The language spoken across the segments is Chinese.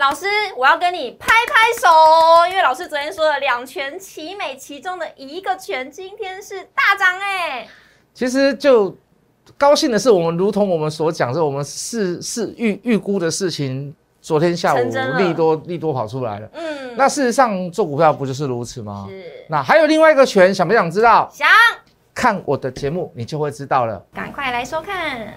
老师，我要跟你拍拍手，因为老师昨天说了两全其美，其中的一个全今天是大涨哎。其实就高兴的是，我们如同我们所讲，是我们是是预预估的事情，昨天下午利多利多跑出来了。嗯，那事实上做股票不就是如此吗？是。那还有另外一个全，想不想知道？想。看我的节目，你就会知道了。赶快来收看。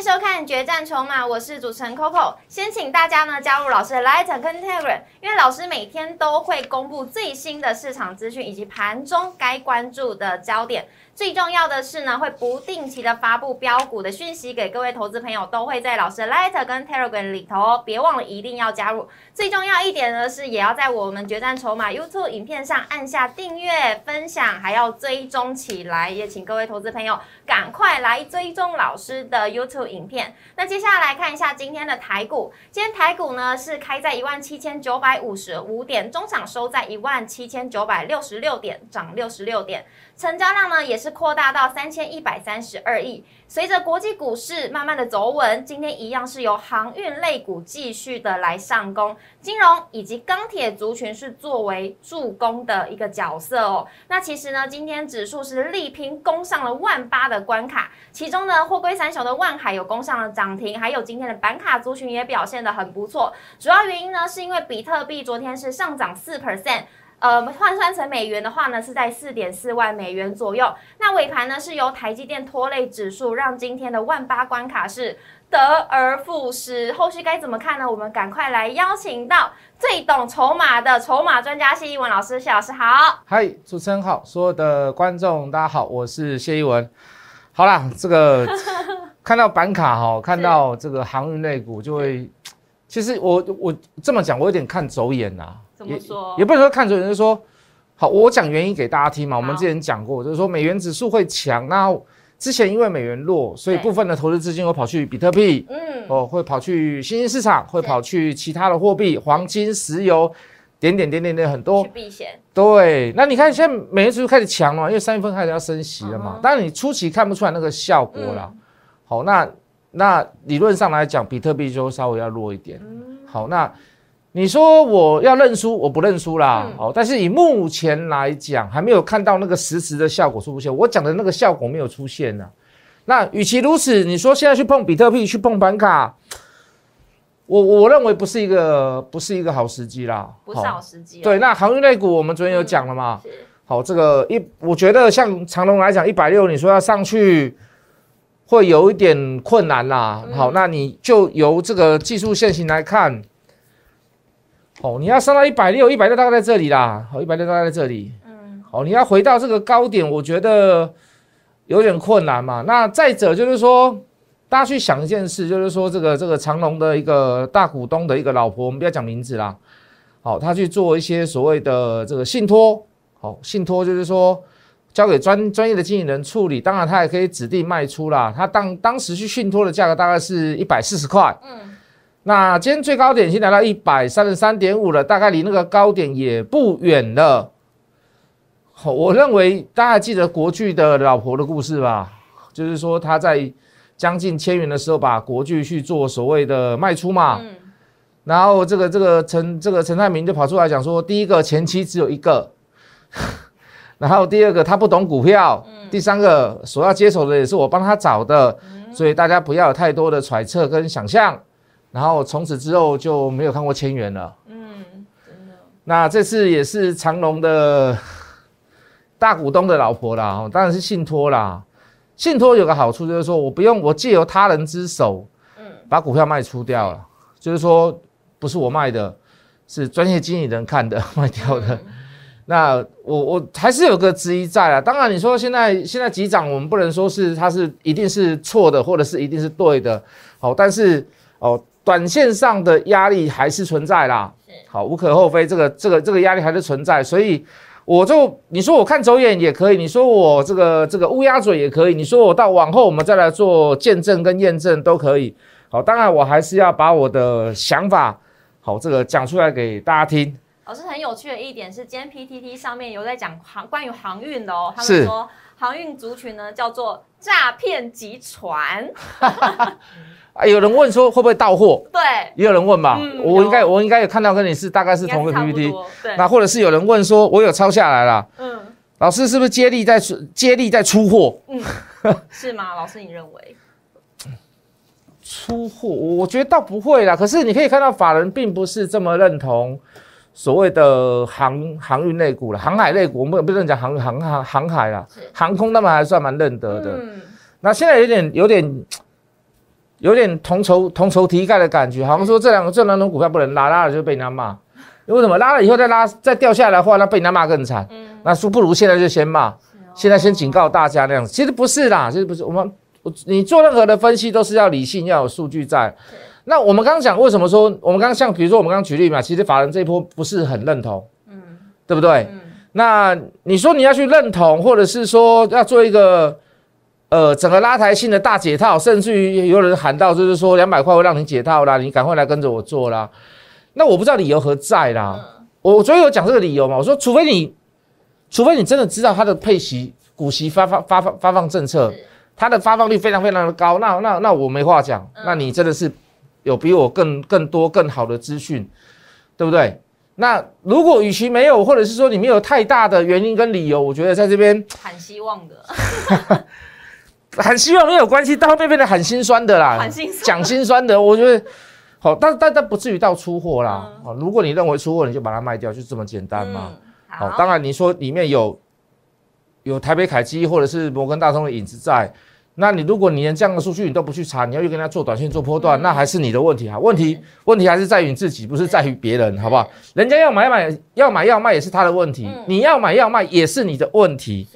迎收看《决战筹码》，我是主持人 Coco。先请大家呢加入老师的 Light 跟 Telegram，因为老师每天都会公布最新的市场资讯以及盘中该关注的焦点。最重要的是呢，会不定期的发布标股的讯息给各位投资朋友，都会在老师的 Letter 跟 Telegram 里头哦，别忘了一定要加入。最重要一点呢是，也要在我们决战筹码 YouTube 影片上按下订阅、分享，还要追踪起来。也请各位投资朋友赶快来追踪老师的 YouTube 影片。那接下来看一下今天的台股，今天台股呢是开在一万七千九百五十五点，中场收在一万七千九百六十六点，涨六十六点。成交量呢也是扩大到三千一百三十二亿。随着国际股市慢慢的走稳，今天一样是由航运类股继续的来上攻，金融以及钢铁族群是作为助攻的一个角色哦。那其实呢，今天指数是力拼攻上了万八的关卡，其中呢货柜三雄的万海有攻上了涨停，还有今天的板卡族群也表现的很不错。主要原因呢是因为比特币昨天是上涨四 percent。呃，换算成美元的话呢，是在四点四万美元左右。那尾盘呢，是由台积电拖累指数，让今天的万八关卡是得而复失。后续该怎么看呢？我们赶快来邀请到最懂筹码的筹码专家谢一文老师。谢老师好，嗨，主持人好，所有的观众大家好，我是谢一文。好啦，这个 看到板卡哈，看到这个航运类股就会，其实我我这么讲，我有点看走眼呐。也也不能说看准，就是说，好，我讲原因给大家听嘛。我们之前讲过，就是说美元指数会强，那之前因为美元弱，所以部分的投资资金会跑去比特币，嗯，哦，会跑去新兴市场，会跑去其他的货币，黄金、石油，点点点点点很多。去避险。对，那你看现在美元指数开始强了，因为三月份开始要升息了嘛。当然你初期看不出来那个效果啦。好，那那理论上来讲，比特币就稍微要弱一点。好，那。你说我要认输，我不认输啦。哦，但是以目前来讲，还没有看到那个实质的效果出现。我讲的那个效果没有出现呢。那与其如此，你说现在去碰比特币，去碰板卡，我我认为不是一个不是一个好时机啦。不是好时机。对，那航运类股我们昨天有讲了嘛？好，这个一我觉得像长隆来讲，一百六，你说要上去会有一点困难啦。好，那你就由这个技术线型来看。哦，你要上到一百六，一百六大概在这里啦。好，一百六大概在这里。嗯。好，你要回到这个高点，我觉得有点困难嘛。那再者就是说，大家去想一件事，就是说这个这个长隆的一个大股东的一个老婆，我们不要讲名字啦。好，他去做一些所谓的这个信托。好，信托就是说交给专专业的经纪人处理，当然他也可以指定卖出啦。他当当时去信托的价格大概是一百四十块。嗯。那今天最高点已经来到一百三十三点五了，大概离那个高点也不远了。好，我认为大家记得国巨的老婆的故事吧？就是说他在将近千元的时候，把国巨去做所谓的卖出嘛。嗯。然后这个这个陈这个陈泰明就跑出来讲说，第一个前期只有一个，然后第二个他不懂股票，第三个所要接手的也是我帮他找的，所以大家不要有太多的揣测跟想象。然后从此之后就没有看过千元了。嗯，真的。那这次也是长隆的大股东的老婆啦，当然是信托啦。信托有个好处就是说我不用我借由他人之手，嗯，把股票卖出掉了，就是说不是我卖的，是专业经理人看的 卖掉的。那我我还是有个质疑在啊。当然你说现在现在急涨，我们不能说是它是一定是错的，或者是一定是对的。好，但是哦。短线上的压力还是存在啦，好，无可厚非，这个这个这个压力还是存在，所以我就你说我看走眼也可以，你说我这个这个乌鸦嘴也可以，你说我到往后我们再来做见证跟验证都可以，好，当然我还是要把我的想法，好，这个讲出来给大家听。老师很有趣的一点是，今天 PTT 上面有在讲航关于航运的哦，他们说航运族群呢叫做诈骗集团。啊，有人问说会不会到货？对，也有人问嘛。我应该我应该有看到跟你是大概是同个 PPT。对。那或者是有人问说，我有抄下来了。嗯。老师是不是接力在出接力在出货？嗯。是吗？老师你认为？出货，我觉得倒不会啦。可是你可以看到法人并不是这么认同所谓的航航运类股了，航海类股我们不能讲航航航航海啦，航空他们还算蛮认得的。嗯。那现在有点有点。有点同仇同仇敌忾的感觉，好像说这两个这两种股票不能拉，拉了就被人家骂。因为什么拉了以后再拉再掉下来的话，那被人家骂更惨。嗯，那说不如现在就先骂，现在先警告大家那样子。其实不是啦，其实不是。我们你做任何的分析都是要理性，要有数据在。那我们刚刚讲为什么说我们刚刚像比如说我们刚刚举例嘛，其实法人这一波不是很认同，嗯，对不对？嗯。那你说你要去认同，或者是说要做一个。呃，整个拉抬性的大解套，甚至于有人喊到，就是说两百块会让你解套啦，你赶快来跟着我做啦。那我不知道理由何在啦。我昨天有讲这个理由嘛？我说，除非你，除非你真的知道它的配息、股息发放、发放、发放政策，它的发放率非常非常的高，那那那我没话讲。那你真的是有比我更更多更好的资讯，对不对？那如果与其没有，或者是说你没有太大的原因跟理由，我觉得在这边 喊希望的。很希望没有关系，到后面变得很心酸的啦，讲心酸的，我觉得好，但但但不至于到出货啦。哦，如果你认为出货，你就把它卖掉，就这么简单嘛。好，当然你说里面有有台北凯基或者是摩根大通的影子在，那你如果你连这样的数据你都不去查，你要去跟他做短线做波段，那还是你的问题哈。问题问题还是在于你自己，不是在于别人，好不好？人家要买买要买要卖也是他的问题，你要买要卖也是你的问题，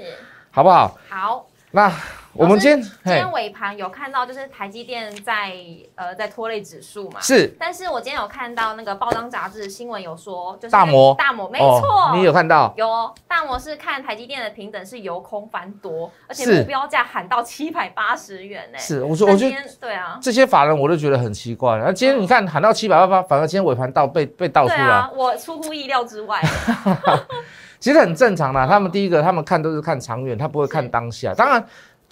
好不好？好，那。我们今天今天尾盘有看到，就是台积电在呃在拖累指数嘛。是。但是我今天有看到那个报章杂志新闻有说，就是大摩大摩没错，你有看到？有大摩是看台积电的平等是由空翻多，而且目标价喊到七百八十元呢。是，我说我觉得对啊，这些法人我都觉得很奇怪。那今天你看喊到七百八八，反而今天尾盘倒被被倒出来，我出乎意料之外。其实很正常啦，他们第一个他们看都是看长远，他不会看当下。当然。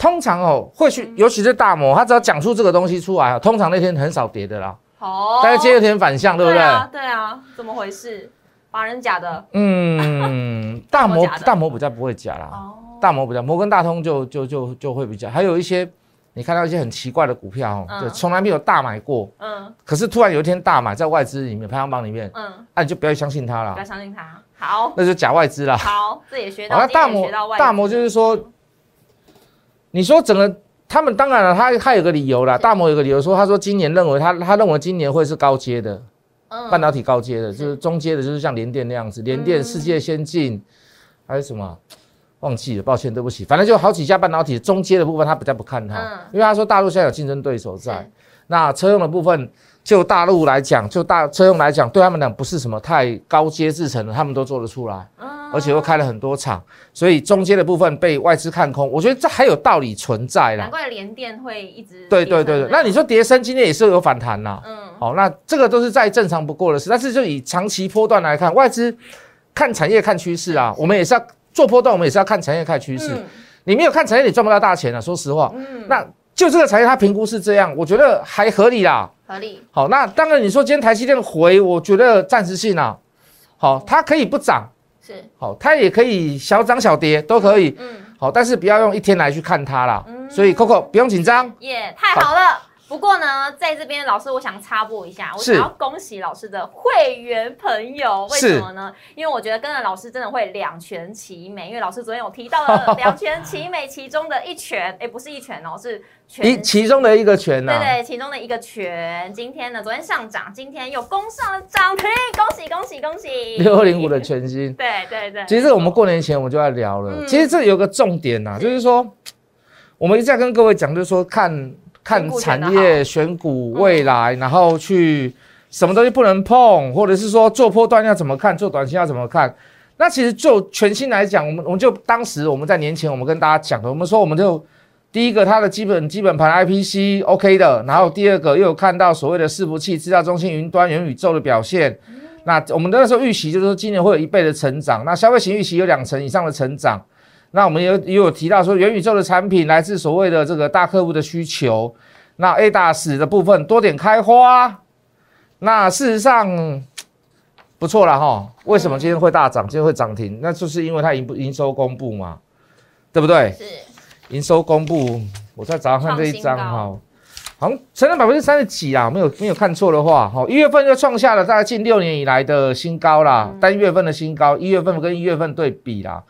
通常哦，会去，尤其是大摩，他只要讲出这个东西出来，通常那天很少跌的啦。哦，大概接一天反向，对不对？对啊，对啊，怎么回事？法人假的？嗯，大摩大摩比较不会假啦。哦，大摩比较，摩根大通就就就就会比较。还有一些你看到一些很奇怪的股票，就从来没有大买过。嗯。可是突然有一天大买，在外资里面排行榜里面，嗯，那你就不要相信他了。不要相信他。好。那就假外资啦。好，这也学到。那大摩大摩就是说。你说整个他们当然了，他他有个理由啦，大摩有个理由说，他说今年认为他他认为今年会是高阶的，半导体高阶的，就是中阶的，就是像联电那样子，联电世界先进，还有什么？忘记了，抱歉，对不起，反正就好几家半导体中阶的部分，他比较不看它，因为他说大陆现在有竞争对手在，那车用的部分，就大陆来讲，就大车用来讲，对他们讲不是什么太高阶制程的，他们都做得出来。而且又开了很多场，所以中间的部分被外资看空，我觉得这还有道理存在啦。难怪联电会一直对对对对，那你说叠升今天也是有反弹呐，嗯，好，那这个都是再正常不过的事。但是就以长期波段来看，外资看产业看趋势啊，我们也是要做波段，我们也是要看产业看趋势。你没有看产业，你赚不到大钱啊，说实话。嗯，那就这个产业它评估是这样，我觉得还合理啦。合理。好，那当然你说今天台积电回，我觉得暂时性啊，好，它可以不涨。是好，它也可以小涨小跌都可以，嗯，好，但是不要用一天来去看它啦。所以 Coco 不用紧张，耶，太好了。不过呢，在这边老师，我想插播一下，我想要恭喜老师的会员朋友，为什么呢？因为我觉得跟着老师真的会两全其美，因为老师昨天有提到了两全其美其中的一拳，哎，不是一拳哦，是一其中的一个拳呢，对对，其中的一个拳。今天呢，昨天上涨，今天又攻上了涨停，恭喜恭喜恭喜！六二零五的全新，对对对。其实我们过年前我们就在聊了，其实这有个重点呐，就是说我们一再跟各位讲，就是说看。看产业选股未来，然后去什么东西不能碰，或者是说做波段要怎么看，做短期要怎么看？那其实就全新来讲，我们我们就当时我们在年前我们跟大家讲的，我们说我们就第一个它的基本基本盘 IPC OK 的，然后第二个又有看到所谓的伺服器、资料中心、云端、元宇宙的表现。那我们那时候预期就是说今年会有一倍的成长，那消费型预期有两成以上的成长。那我们也也有提到说元宇宙的产品来自所谓的这个大客户的需求。那 A 大使的部分多点开花，那事实上不错了哈。为什么今天会大涨？今天会涨停？那就是因为它营营收公布嘛，对不对？是营收公布，我再早上看这一张哈，好像成长百分之三十几啊，没有没有看错的话，哈，一月份就创下了大概近六年以来的新高啦，单月份的新高，一月份跟一月份对比啦。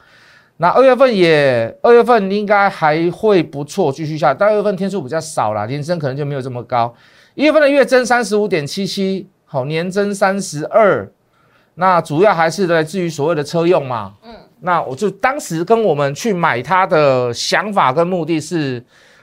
那二月份也，二月份应该还会不错，继续下。但二月份天数比较少了，年增可能就没有这么高。一月份的月增三十五点七七，好，年增三十二。那主要还是来自于所谓的车用嘛。嗯。那我就当时跟我们去买它的想法跟目的是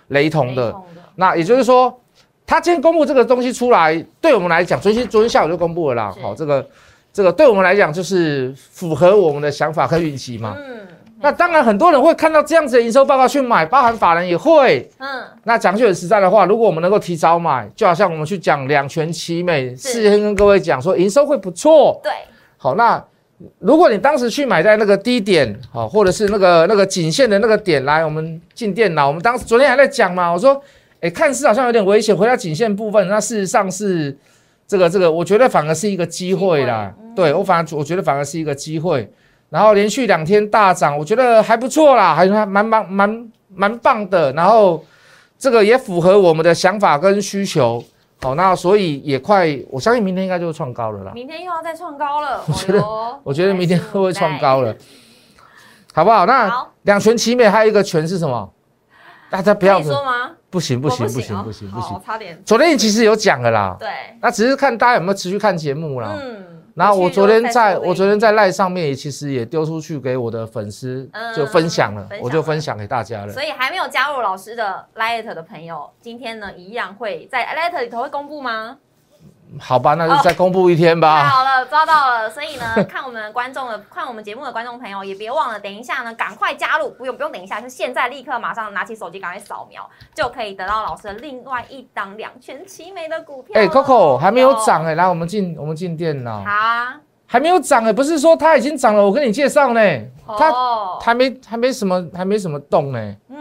雷同的。那也就是说，他今天公布这个东西出来，对我们来讲，昨天昨天下午就公布了啦。好，这个这个对我们来讲就是符合我们的想法和预期嘛。嗯。那当然，很多人会看到这样子的营收报告去买，包含法人也会。嗯，那讲句很实在的话，如果我们能够提早买，就好像我们去讲两全其美，事先跟各位讲说营收会不错。对，好，那如果你当时去买在那个低点，好，或者是那个那个颈线的那个点来，我们进电脑，我们当时昨天还在讲嘛，我说，哎，看似好像有点危险，回到颈线部分，那事实上是这个这个，我觉得反而是一个机会啦。对我反而我觉得反而是一个机会。然后连续两天大涨，我觉得还不错啦，还还蛮蛮蛮蛮棒的。然后这个也符合我们的想法跟需求，好，那所以也快，我相信明天应该就会创高了啦。明天又要再创高了，我觉得，我觉得明天会会创高了，好不好？那两全其美，还有一个全是什么？大家不要说吗？不行不行不行不行不行，差点。昨天其实有讲了啦，对，那只是看大家有没有持续看节目啦。嗯。然后我昨天在我昨天在赖上面也其实也丢出去给我的粉丝就分享了，我就分享给大家了。所以还没有加入老师的 Light 的朋友，今天呢一样会在 Light 里头会公布吗？好吧，那就再公布一天吧。太好了，抓到了。所以呢，看我们观众的，看我们节目的观众朋友，也别忘了，等一下呢，赶快加入，不用不用等一下，就现在立刻马上拿起手机，赶快扫描，就可以得到老师的另外一档两全其美的股票。哎，Coco 还没有涨哎，来，我们进我们进电脑。好啊，还没有涨哎，不是说它已经涨了，我跟你介绍呢，它还没还没什么还没什么动呢。嗯，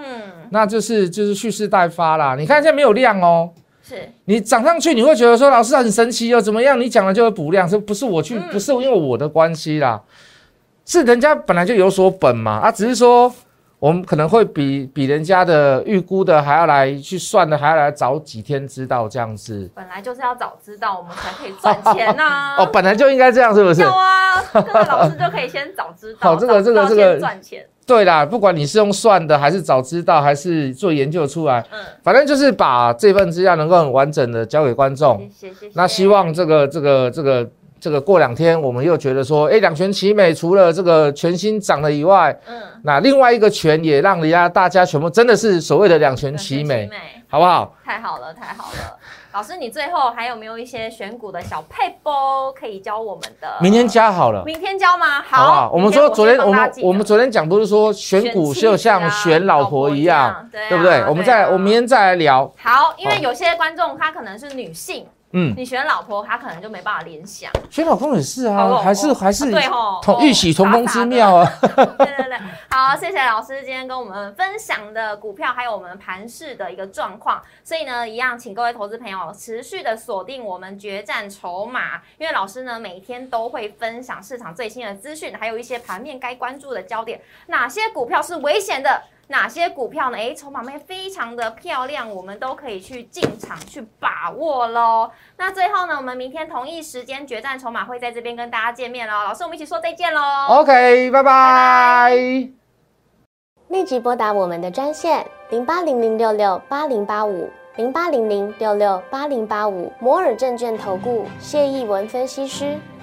那就是就是蓄势待发啦。你看现在没有量哦。是你涨上去，你会觉得说老师很神奇哦怎么样？你讲了就会补量，是不是我去？不是因为我的关系啦，是人家本来就有所本嘛。啊，只是说我们可能会比比人家的预估的还要来去算的，还要来早几天知道这样子。本来就是要早知道，我们才可以赚钱呐。哦，本来就应该这样，是不是？有啊，这个老师就可以先早知道，好，这个这个这个赚钱。对啦，不管你是用算的，还是早知道，还是做研究出来，嗯，反正就是把这份资料能够很完整的交给观众。谢谢谢谢。那希望这个这个这个这个过两天，我们又觉得说，哎，两全其美，除了这个全新涨了以外，嗯，那另外一个全也让人家大家全部真的是所谓的两全其美，好不好？太好了，太好了。老师，你最后还有没有一些选股的小配波可以教我们的？明天教好了。明天教吗？好，我们说昨天我们我们昨天讲不是说选股就像选老婆一样，对不对？我们再我明天再来聊。好，因为有些观众她可能是女性。嗯，你选老婆，他可能就没办法联想。选老公也是啊，还是还是对吼，同玉玺同工之妙啊。对对对，好，谢谢老师今天跟我们分享的股票，还有我们盘市的一个状况。所以呢，一样，请各位投资朋友持续的锁定我们决战筹码，因为老师呢每天都会分享市场最新的资讯，还有一些盘面该关注的焦点，哪些股票是危险的。哪些股票呢？诶，筹码面非常的漂亮，我们都可以去进场去把握喽。那最后呢，我们明天同一时间决战筹码会在这边跟大家见面喽。老师，我们一起说再见喽。OK，拜拜。立即拨打我们的专线零八零零六六八零八五零八零零六六八零八五摩尔证券投顾谢义文分析师。